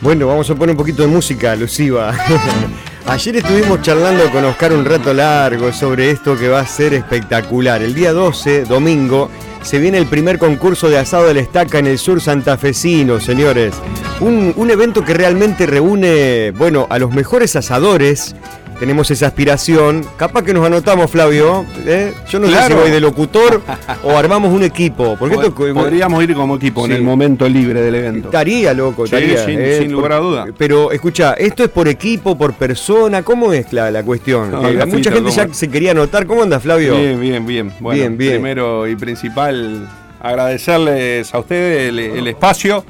Bueno, vamos a poner un poquito de música alusiva. Ayer estuvimos charlando con Oscar un rato largo sobre esto que va a ser espectacular. El día 12, domingo, se viene el primer concurso de asado de la estaca en el sur santafesino, señores. Un, un evento que realmente reúne, bueno, a los mejores asadores tenemos esa aspiración. Capaz que nos anotamos, Flavio. ¿eh? Yo no sé si voy de locutor o armamos un equipo. Porque esto, Podríamos ir como equipo en el momento libre del evento. Estaría, loco, estaría. ¿eh? sin, lugar a duda. Pero escucha, ¿esto es por equipo, por persona? ¿Cómo es la, la cuestión? Eh, mucha gente ya se quería anotar. ¿Cómo anda, Flavio? Bien, bien, bien. bien, bien. Primero y principal, agradecerles a ustedes el espacio.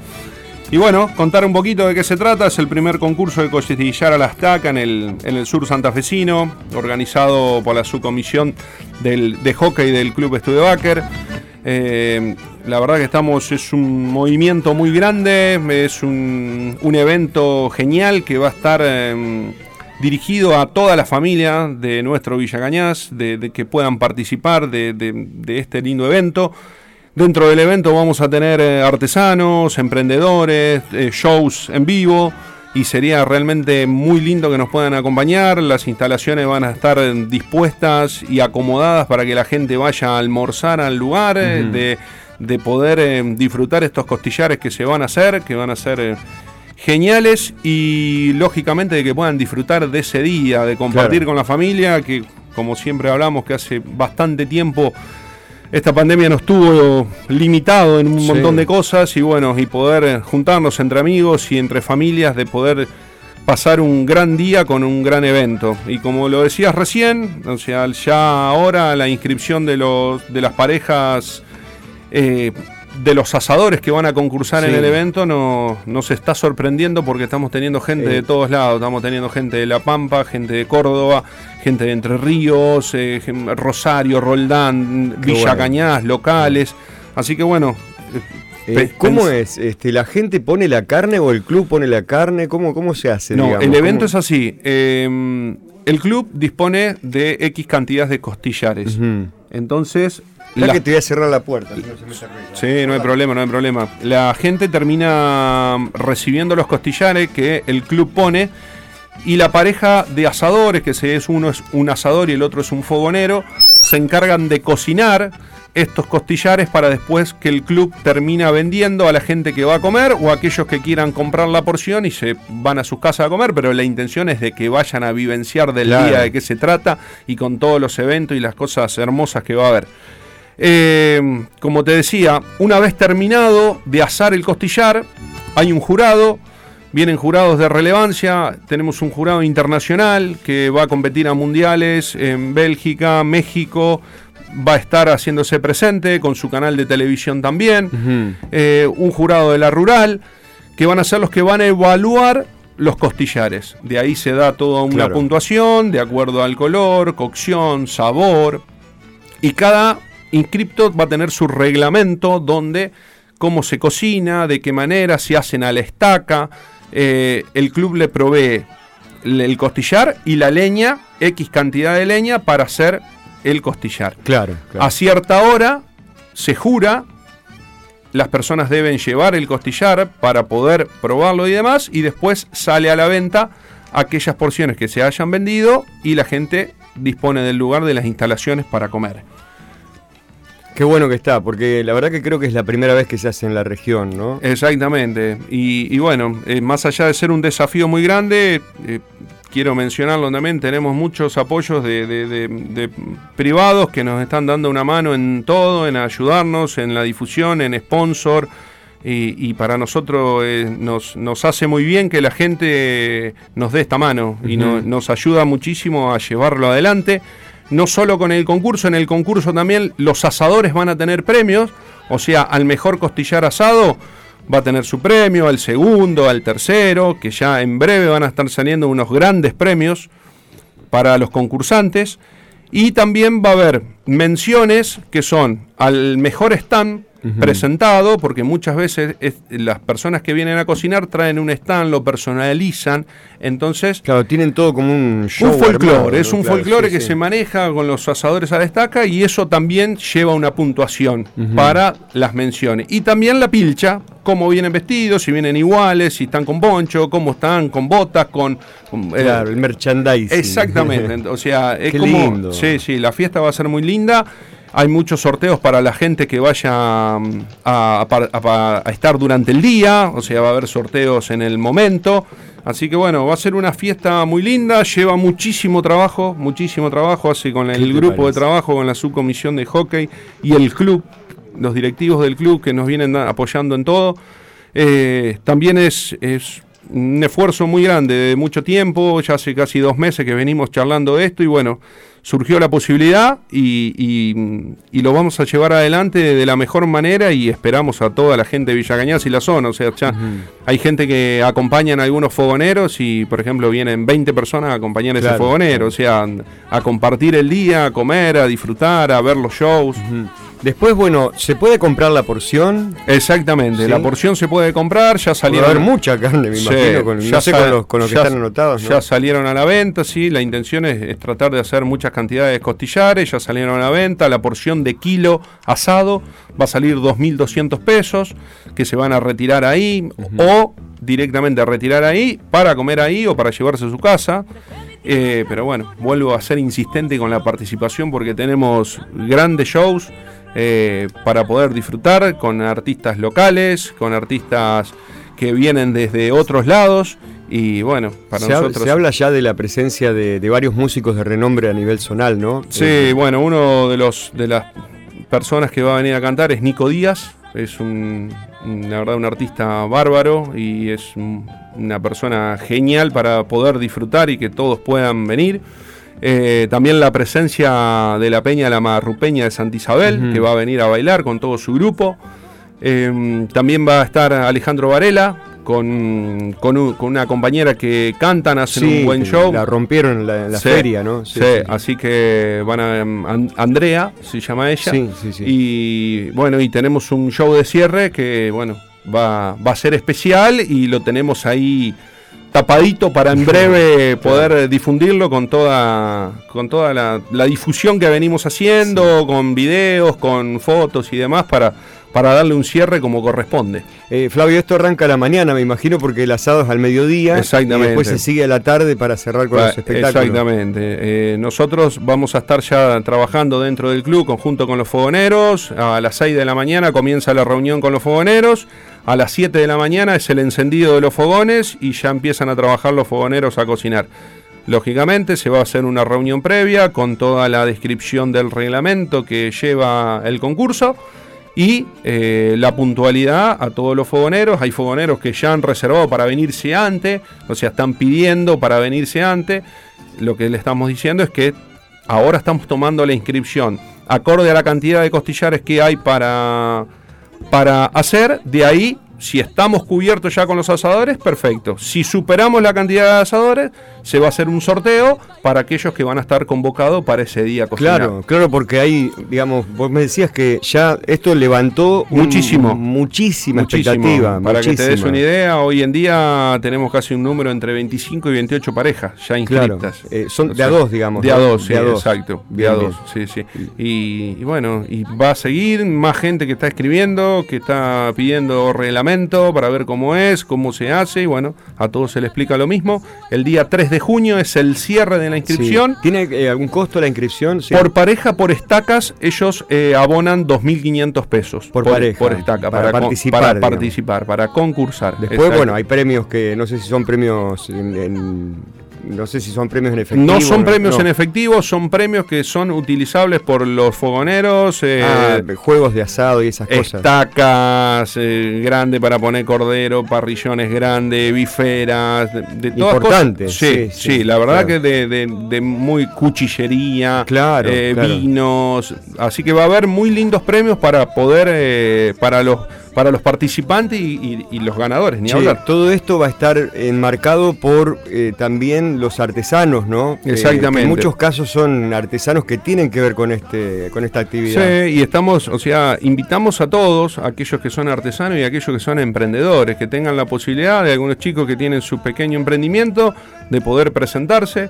Y bueno, contar un poquito de qué se trata. Es el primer concurso de costillar a la estaca en el, en el sur santafesino, organizado por la subcomisión del, de hockey del Club Estudio Baker. Eh, la verdad que estamos, es un movimiento muy grande, es un, evento genial que va a estar em, dirigido a toda la familia de nuestro Villa Cañas, de, que puedan participar de, de este lindo evento. Dentro del evento vamos a tener eh, artesanos, emprendedores, eh, shows en vivo y sería realmente muy lindo que nos puedan acompañar. Las instalaciones van a estar dispuestas y acomodadas para que la gente vaya a almorzar al lugar, eh, de, poder disfrutar estos costillares que se van a hacer, que van a ser geniales y lógicamente de que puedan disfrutar de ese día, de compartir con la familia, que como siempre hablamos que hace bastante tiempo esta pandemia nos tuvo limitado en un montón de cosas y bueno, y poder juntarnos entre amigos y entre familias, de poder pasar un gran día con un gran evento. Y como lo decías recién, o sea, ya ahora la inscripción de, los, de las parejas eh, de los asadores que van a concursar en el evento no, nos está sorprendiendo porque estamos teniendo gente de todos lados. Estamos teniendo gente de La Pampa, gente de Córdoba, gente de Entre Ríos, eh, Rosario, Roldán, Villa Cañas, locales. Así que bueno. Eh, eh, ¿Cómo es? Este, ¿La gente pone la carne o el club pone la carne? ¿Cómo, cómo se hace? No, el evento es así. Em, el club dispone de X cantidad de costillares. Entonces la... que te voy a cerrar la puerta. sí, no hay problema, no hay problema. La gente termina recibiendo los costillares que el club pone y la pareja de asadores, que es uno es un asador y el otro es un fogonero, se encargan de cocinar estos costillares para después que el club termina vendiendo a la gente que va a comer o a aquellos que quieran comprar la porción y se van a sus casas a comer, pero la intención es de que vayan a vivenciar del día de qué se trata y con todos los eventos y las cosas hermosas que va a haber. Eh, como te decía, una vez terminado de asar el costillar, hay un jurado, vienen jurados de relevancia, tenemos un jurado internacional que va a competir a mundiales en Bélgica, México, va a estar haciéndose presente con su canal de televisión también, eh, un jurado de la rural, que van a ser los que van a evaluar los costillares. De ahí se da toda una puntuación de acuerdo al color, cocción, sabor. Y cada Inscripto va a tener su reglamento donde cómo se cocina, de qué manera, se hacen a la estaca. Eh, el club le provee el costillar y la leña, X cantidad de leña para hacer el costillar. Claro, A cierta hora se jura, las personas deben llevar el costillar para poder probarlo y demás, y después sale a la venta aquellas porciones que se hayan vendido y la gente dispone del lugar de las instalaciones para comer. Qué bueno que está, porque la verdad que creo que es la primera vez que se hace en la región, ¿no? Exactamente. Y, bueno, eh, más allá de ser un desafío muy grande, eh, quiero mencionarlo también, tenemos muchos apoyos de, privados que nos están dando una mano en todo, en ayudarnos, en la difusión, en sponsor. Y, para nosotros eh, nos, nos, hace muy bien que la gente nos dé esta mano y nos ayuda muchísimo a llevarlo adelante no solo con el concurso, en el concurso también los asadores van a tener premios, o sea, al mejor costillar asado va a tener su premio, al segundo, al tercero, que ya en breve van a estar saliendo unos grandes premios para los concursantes. Y también va a haber menciones que son al mejor stand, presentado, porque muchas veces las personas que vienen a cocinar traen un stand, lo personalizan, entonces... Claro, tienen todo como un show. Un folclore, es un folclore que se maneja con los asadores a destaca y eso también lleva una puntuación para las menciones. Y también la pilcha, cómo vienen vestidos, si vienen iguales, si están con poncho, cómo están con botas, con... Eh, claro, el merchandising. Exactamente, o sea, es como... Sí, sí, la fiesta va a ser muy linda. Hay muchos sorteos para la gente que vaya mm, a, estar durante el día, o sea, va a haber sorteos en el momento. Así que bueno, va a ser una fiesta muy linda, lleva muchísimo trabajo, muchísimo trabajo, así con el grupo de trabajo, con la subcomisión de hockey y el club, los directivos del club que nos vienen apoyando en todo. Eh, también es, es un esfuerzo muy grande de mucho tiempo, ya hace casi dos meses que venimos charlando de esto y bueno, surgió la posibilidad y, lo vamos a llevar adelante de la mejor manera y esperamos a toda la gente de Villa y la zona. O sea, ya hay gente que acompañan a algunos fogoneros y, por ejemplo, vienen 20 personas a acompañar a ese fogonero. O sea, a compartir el día, a comer, a disfrutar, a ver los shows. Después, bueno, ¿se puede comprar la porción? Exactamente, la porción se puede comprar, ya salieron. Va a haber mucha carne, me imagino, con, ya con, los, que están anotados. Ya salieron a la venta, sí, la intención es, tratar de hacer muchas cantidades de costillares, ya salieron a la venta, la porción de kilo asado va a salir 2.200 pesos, que se van a retirar ahí, o directamente a retirar ahí, para comer ahí o para llevarse a su casa. Eh, pero bueno, vuelvo a ser insistente con la participación porque tenemos grandes shows eh, para poder disfrutar con artistas locales, con artistas que vienen desde otros lados. Y bueno, para se nosotros. se habla ya de la presencia de, varios músicos de renombre a nivel zonal, ¿no? Sí, eh, bueno, uno de los de las personas que va a venir a cantar es Nico Díaz. Es un, la verdad, un artista bárbaro y es una persona genial para poder disfrutar y que todos puedan venir. Eh, también la presencia de la Peña La Marrupeña de Santa Isabel, que va a venir a bailar con todo su grupo. Eh, también va a estar Alejandro Varela, con, una compañera que cantan, hacen un buen show. La rompieron en la, feria, ¿no? Sí, así que van a. Andrea se llama ella. Sí, sí, sí. Y bueno, y tenemos un show de cierre que, bueno, va, va a ser especial y lo tenemos ahí tapadito para en breve poder difundirlo con toda, con toda la, difusión que venimos haciendo, con videos, con fotos y demás para, para darle un cierre como corresponde. Eh, Flavio, esto arranca a la mañana, me imagino, porque el asado es al mediodía. Exactamente. Y después se sigue a la tarde para cerrar con los espectáculos. Exactamente. Eh, nosotros vamos a estar ya trabajando dentro del club conjunto con los fogoneros. A las 6 de la mañana comienza la reunión con los fogoneros. A las 7 de la mañana es el encendido de los fogones y ya empiezan a trabajar los fogoneros a cocinar. Lógicamente se va a hacer una reunión previa con toda la descripción del reglamento que lleva el concurso y eh, la puntualidad a todos los fogoneros. Hay fogoneros que ya han reservado para venirse antes, o sea, están pidiendo para venirse antes. Lo que le estamos diciendo es que ahora estamos tomando la inscripción acorde a la cantidad de costillares que hay para para hacer, de ahí si estamos cubiertos ya con los asadores, perfecto. Si superamos la cantidad de asadores, se va a hacer un sorteo para aquellos que van a estar convocados para ese día Claro, claro, porque hay, digamos, vos me decías que ya esto levantó muchísimo, muchísima expectativa. Para que te des una idea, hoy en día tenemos casi un número entre 25 y 28 parejas ya inscritas. Eh, son de a dos, digamos. De a dos, sí, exacto. De a dos, sí, sí. Y, y bueno, y va a seguir más gente que está escribiendo, que está pidiendo para ver cómo es, cómo se hace, y bueno, a todos se le explica lo mismo. El día 3 de junio es el cierre de la inscripción. ¿Tiene eh, algún costo la inscripción? Por pareja, por estacas, ellos eh, abonan 2.500 pesos. Por, pareja. Por estaca. Para, participar. Para participar, para concursar. Después, bueno, hay premios que no sé si son premios en no sé si son premios en efectivo. No son premios en efectivo, son premios que son utilizables por los fogoneros. Eh, ah, juegos de asado y esas cosas. Estacas eh, grandes para poner cordero, parrillones grandes, biferas, de, todas Importante. Sí, sí, la verdad que de, muy cuchillería, eh, vinos. Así que va a haber muy lindos premios para poder, para los para los participantes y, los ganadores, ni hablar. Todo esto va a estar enmarcado por eh, también los artesanos, ¿no? Eh, Exactamente. en muchos casos son artesanos que tienen que ver con este con esta actividad. Sí, y estamos, o sea, invitamos a todos, aquellos que son artesanos y aquellos que son emprendedores, que tengan la posibilidad de algunos chicos que tienen su pequeño emprendimiento de poder presentarse.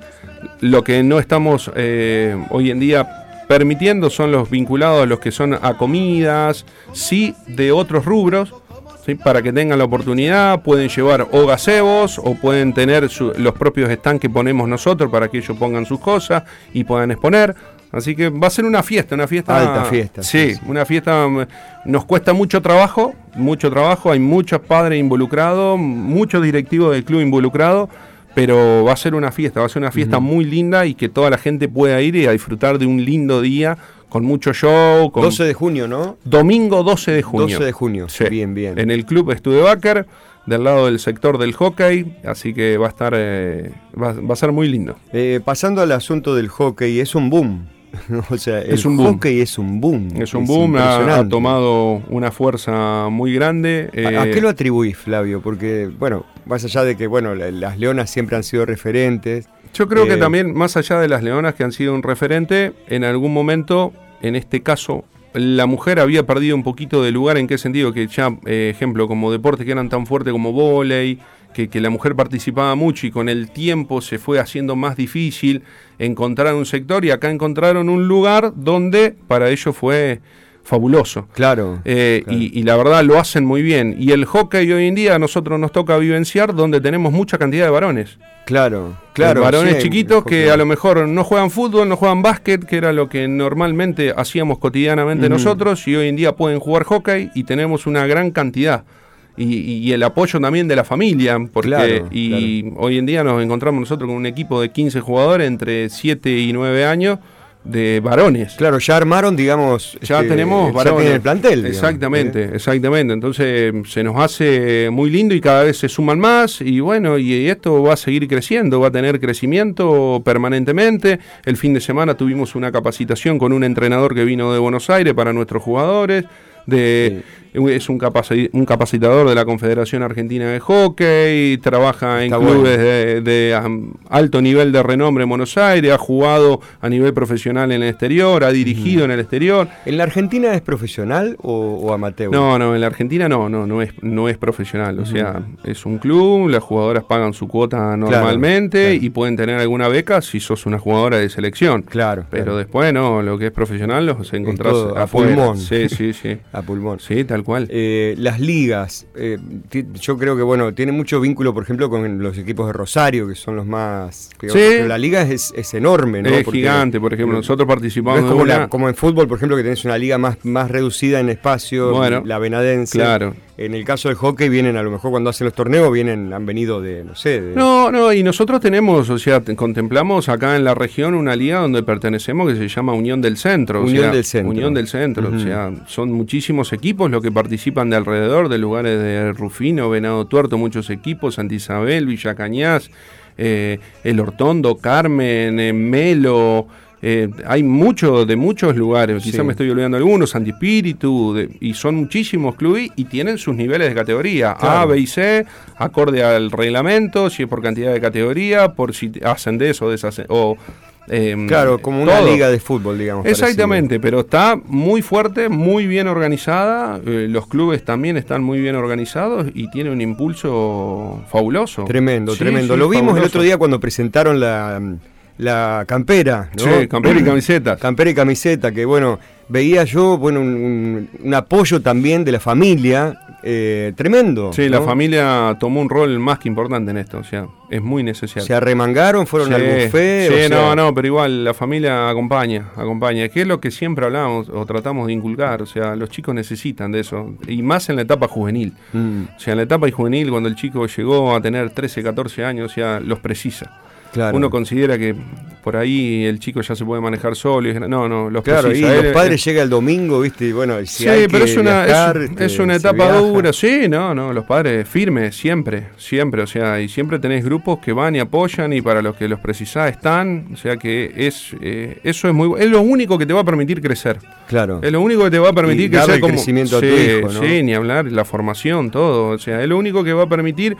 Lo que no estamos eh, hoy en día permitiendo son los vinculados a los que son a comidas, sí, de otros rubros, ¿sí? para que tengan la oportunidad, pueden llevar o gazebos o pueden tener los propios stands que ponemos nosotros para que ellos pongan sus cosas y puedan exponer. Así que va a ser una fiesta, una fiesta. Alta fiesta. Sí, una fiesta. Mm, nos cuesta mucho trabajo, mucho trabajo. Hay muchos padres involucrados, muchos directivos del club involucrados pero va a ser una fiesta, va a ser una fiesta muy linda y que toda la gente pueda ir y a disfrutar de un lindo día con mucho show. Con 12 de junio, ¿no? Domingo 12 de junio. 12 de junio, sí. bien, bien. En el club Studebaker, del lado del sector del hockey, así que va a estar, eh, va, a ser muy lindo. Eh, pasando al asunto del hockey, es un boom. o sea, es un hockey es un boom. Es un boom, ha, tomado una fuerza muy grande. ¿A, qué eh, lo atribuís, Flavio? Porque, bueno, más allá de que, bueno, las leonas siempre han sido referentes. Yo creo que eh, también, más allá de las leonas que han sido un referente, en algún momento, en este caso, la mujer había perdido un poquito de lugar. ¿En qué sentido? Que ya, eh, ejemplo, como deportes que eran tan fuertes como volei, que, la mujer participaba mucho y con el tiempo se fue haciendo más difícil encontrar un sector y acá encontraron un lugar donde para ellos fue fabuloso. Claro, eh, Y, la verdad lo hacen muy bien. Y el hockey hoy en día a nosotros nos toca vivenciar donde tenemos mucha cantidad de varones. Claro, claro. varones chiquitos que a lo mejor no juegan fútbol, no juegan básquet, que era lo que normalmente hacíamos cotidianamente nosotros, y hoy en día pueden jugar hockey y tenemos una gran cantidad y, el apoyo también de la familia, porque y hoy en día nos encontramos nosotros con un equipo de 15 jugadores entre 7 y 9 años de varones. Claro, ya armaron, digamos, ya este, tenemos varones en el plantel. Exactamente, ¿eh? exactamente. Entonces se nos hace muy lindo y cada vez se suman más y bueno, y esto va a seguir creciendo, va a tener crecimiento permanentemente. El fin de semana tuvimos una capacitación con un entrenador que vino de Buenos Aires para nuestros jugadores de es un, capacitador de la Confederación Argentina de Hockey, trabaja en clubes de, alto nivel de renombre en Buenos Aires, ha jugado a nivel profesional en el exterior, ha dirigido en el exterior. ¿En la Argentina es profesional o, amateur? No, no, en la Argentina no, no, no es, no es profesional. O sea, es un club, las jugadoras pagan su cuota normalmente y pueden tener alguna beca si sos una jugadora de selección. Claro. Pero después no, lo que es profesional los encontrás a pulmón. Sí, sí, sí. a pulmón. Sí, tal cual. Eh, las ligas, eh, yo creo que bueno, tiene mucho vínculo, por ejemplo, con los equipos de Rosario, que son los más. la liga es, enorme, ¿no? Es gigante, por ejemplo, nosotros participamos. como, como en fútbol, por ejemplo, que tenés una liga más, más reducida en espacio, bueno, la Venadense. Claro. En el caso del hockey vienen, a lo mejor cuando hacen los torneos, vienen, han venido de, no sé. No, no, y nosotros tenemos, o sea, contemplamos acá en la región una liga donde pertenecemos que se llama Unión del Centro. Unión del Centro. Unión del Centro, o sea, son muchísimos equipos los que participan de alrededor, de lugares de Rufino, Venado Tuerto, muchos equipos, Santa Isabel, Villa Cañas, eh, El Hortondo, Carmen, eh, Melo. Eh, hay mucho de muchos lugares, quizás me estoy olvidando algunos, Antispíritu, y son muchísimos clubes y tienen sus niveles de categoría, A, B y C, acorde al reglamento, si es por cantidad de categoría, por si ascendés o desascendés. O, em, claro, como una liga de fútbol, digamos. Exactamente, pero está muy fuerte, muy bien organizada. Eh, los clubes también están muy bien organizados y tiene un impulso fabuloso. Tremendo, tremendo. Lo vimos el otro día cuando presentaron la la campera, ¿no? Sí, campera y camiseta. Campera y camiseta, que bueno, veía yo, bueno, un, apoyo también de la familia, eh, tremendo. Sí, la familia tomó un rol más que importante en esto, o sea, es muy necesario. ¿Se arremangaron? ¿Fueron al buffet? Sí, no, no, pero igual la familia acompaña, acompaña, que es lo que siempre hablamos o tratamos de inculcar, o sea, los chicos necesitan de eso, y más en la etapa juvenil. Mm. O sea, en la etapa juvenil, cuando el chico llegó a tener 13, 14 años, o sea, los precisa. Uno considera que por ahí el chico ya se puede manejar solo. Y, no, no, los Claro, y los padres llegan el domingo, ¿viste? Y bueno, si sí, pero es, una, es, este, una etapa dura. Sí, no, no, los padres firmes, siempre, siempre. O sea, y siempre tenés grupos que van y apoyan y para los que los precisás están. O sea que es eh, eso es muy es lo único que te va a permitir crecer. Claro. Es lo único que te va a permitir crecer. El crecimiento a tu hijo, ¿no? Sí, ni hablar, la formación, todo. O sea, es lo único que va a permitir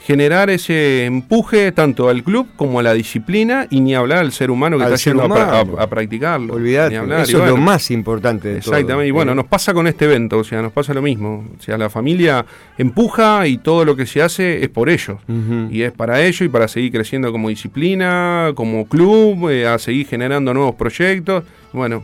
generar ese empuje tanto al club como a la disciplina y ni hablar al ser humano que está yendo a, practicarlo. Olvidate, eso es lo más importante. De exactamente, y bueno, nos pasa con este evento, o sea, nos pasa lo mismo. O sea, la familia empuja y todo lo que se hace es por ellos. Y es para ellos y para seguir creciendo como disciplina, como club, eh, a seguir generando nuevos proyectos. Bueno,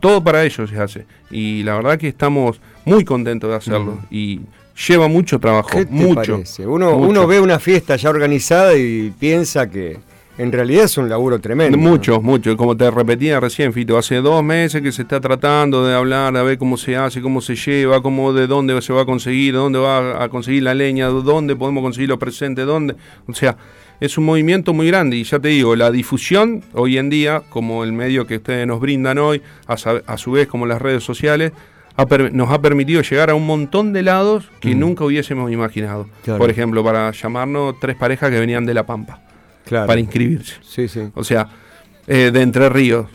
todo para ellos se hace. Y la verdad que estamos muy contentos de hacerlo. Y lleva mucho trabajo, mucho, Uno, uno ve una fiesta ya organizada y piensa que en realidad es un laburo tremendo. Mucho, mucho. Como te repetía recién, Fito, hace dos meses que se está tratando de hablar, de ver cómo se hace, cómo se lleva, cómo de dónde se va a conseguir, dónde va a conseguir la leña, dónde podemos conseguir los presentes, dónde. O sea, es un movimiento muy grande y ya te digo, la difusión hoy en día, como el medio que ustedes nos brindan hoy, a, a su vez como las redes sociales, nos ha permitido llegar a un montón de lados que nunca hubiésemos imaginado. Por ejemplo, para llamarnos tres parejas que venían de La Pampa. Para inscribirse. Sí, sí. O sea, eh, de Entre Ríos.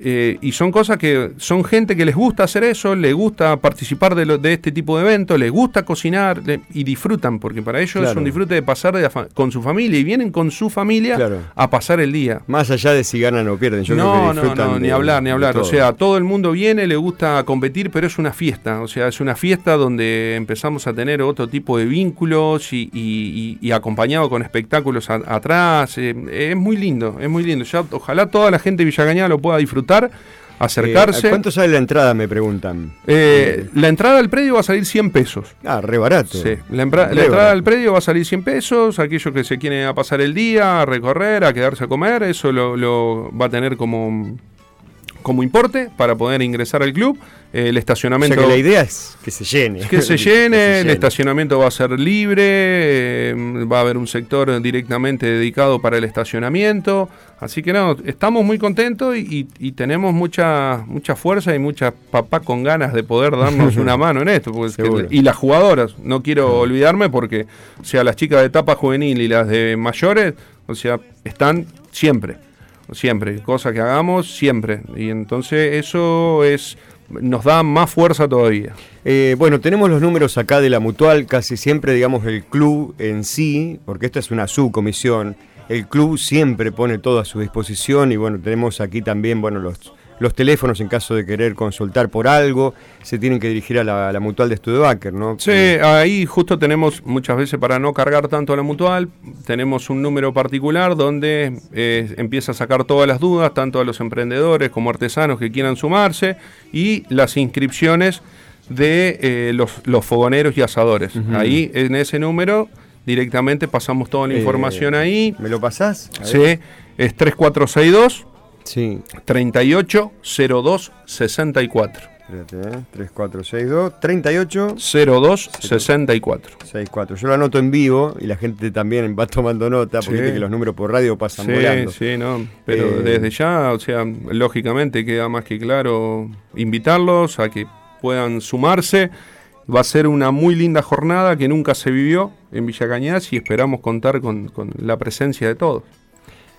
Eh, y son cosas que son gente que les gusta hacer eso, les gusta participar de, de este tipo de eventos, les gusta cocinar y disfrutan, porque para ellos es un disfrute de pasar con su familia y vienen con su familia a pasar el día. Más allá de si ganan o pierden, yo no, creo que no, no, ni hablar, ni hablar. O sea, todo el mundo viene, le gusta competir, pero es una fiesta. O sea, es una fiesta donde empezamos a tener otro tipo de vínculos y, acompañado con espectáculos atrás. Eh, es muy lindo, es muy lindo. Ya, ojalá toda la gente de Villagañada lo pueda disfrutar, acercarse. Eh, ¿Cuánto sale la entrada, me preguntan? Eh, la entrada al predio va a salir 100 pesos. Ah, re barato. Sí, la, entrada al predio va a salir 100 pesos. Aquellos que se quieren a pasar el día, a recorrer, a quedarse a comer, eso lo va a tener como como importe para poder ingresar al club. el estacionamiento. la idea es que se llene. Que se llene, el estacionamiento va a ser libre, eh, va a haber un sector directamente dedicado para el estacionamiento. Así que no, estamos muy contentos y, tenemos mucha, mucha fuerza y mucha papá con ganas de poder darnos una mano en esto. y las jugadoras, no quiero olvidarme porque, o sea, las chicas de etapa juvenil y las de mayores, o sea, están siempre siempre, cosa que hagamos siempre. Y entonces eso es nos da más fuerza todavía. Eh, bueno, tenemos los números acá de la mutual, casi siempre, digamos, el club en sí, porque esta es una subcomisión, el club siempre pone todo a su disposición y bueno, tenemos aquí también, bueno, los los teléfonos en caso de querer consultar por algo, se tienen que dirigir a la, mutual de Studebaker, ¿no? Sí, ahí justo tenemos muchas veces para no cargar tanto a la mutual, tenemos un número particular donde eh, empieza a sacar todas las dudas, tanto a los emprendedores como artesanos que quieran sumarse, y las inscripciones de eh, los, fogoneros y asadores. Ahí en ese número directamente pasamos toda la eh, información ahí. ¿Me lo pasás? Sí, es 3462 Sí. 38 02 64. Espérate, 3462 38 02 64. 64. Yo lo anoto en vivo y la gente también va tomando nota porque que los números por radio pasan sí, volando. Sí, no, pero eh, desde ya, o sea, lógicamente queda más que claro invitarlos a que puedan sumarse. Va a ser una muy linda jornada que nunca se vivió en Villa Cañas y esperamos contar con, con la presencia de todos.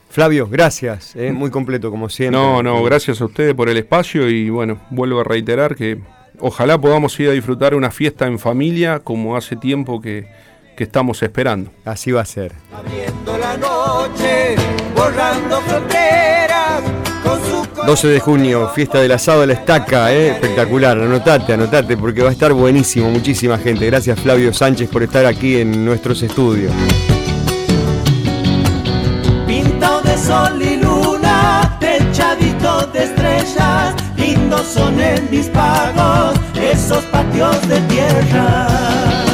Flavio, gracias, eh, muy completo como siempre. No, no, gracias a ustedes por el espacio y bueno, vuelvo a reiterar que ojalá podamos ir a disfrutar una fiesta en familia como hace tiempo que, que estamos esperando. Así va a ser. la noche, borrando fronteras. 12 de junio, fiesta del asado de la estaca, eh, espectacular, anotate, anotate porque va a estar buenísimo, muchísima gente. Gracias Flavio Sánchez por estar aquí en nuestros estudios sol y luna, techadito de estrellas, lindos son en mis pagos esos patios de tierra.